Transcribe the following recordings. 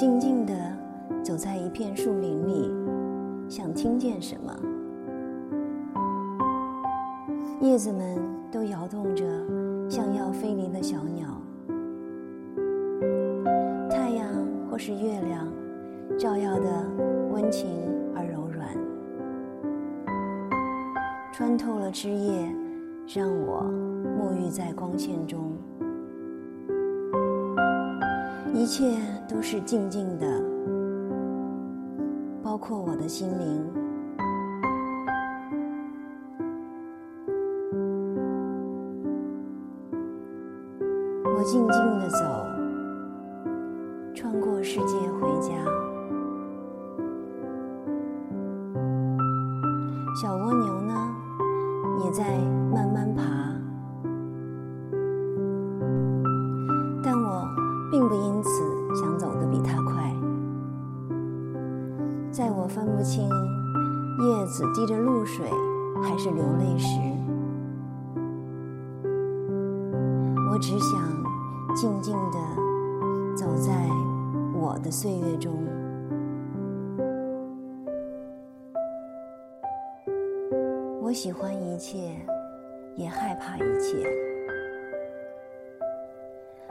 静静地走在一片树林里，想听见什么。叶子们都摇动着，像要飞离的小鸟。太阳或是月亮，照耀的温情而柔软，穿透了枝叶，让我沐浴在光线中。一切都是静静的，包括我的心灵。我静静的走，穿过世界回家。小蜗牛呢，也在慢慢爬，分不清叶子滴着露水还是流泪时，我只想静静地走在我的岁月中。我喜欢一切，也害怕一切。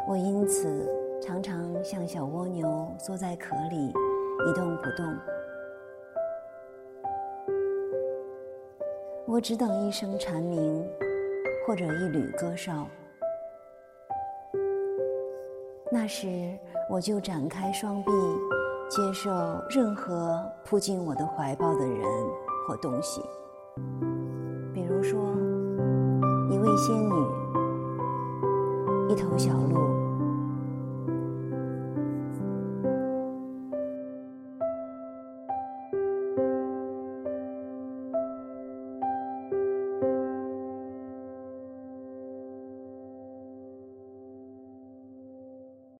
我因此常常像小蜗牛缩在壳里一动不动。我只等一声蝉鸣，或者一缕歌哨。那时，我就展开双臂，接受任何扑进我的怀抱的人或东西。比如说，一位仙女，一头小鹿。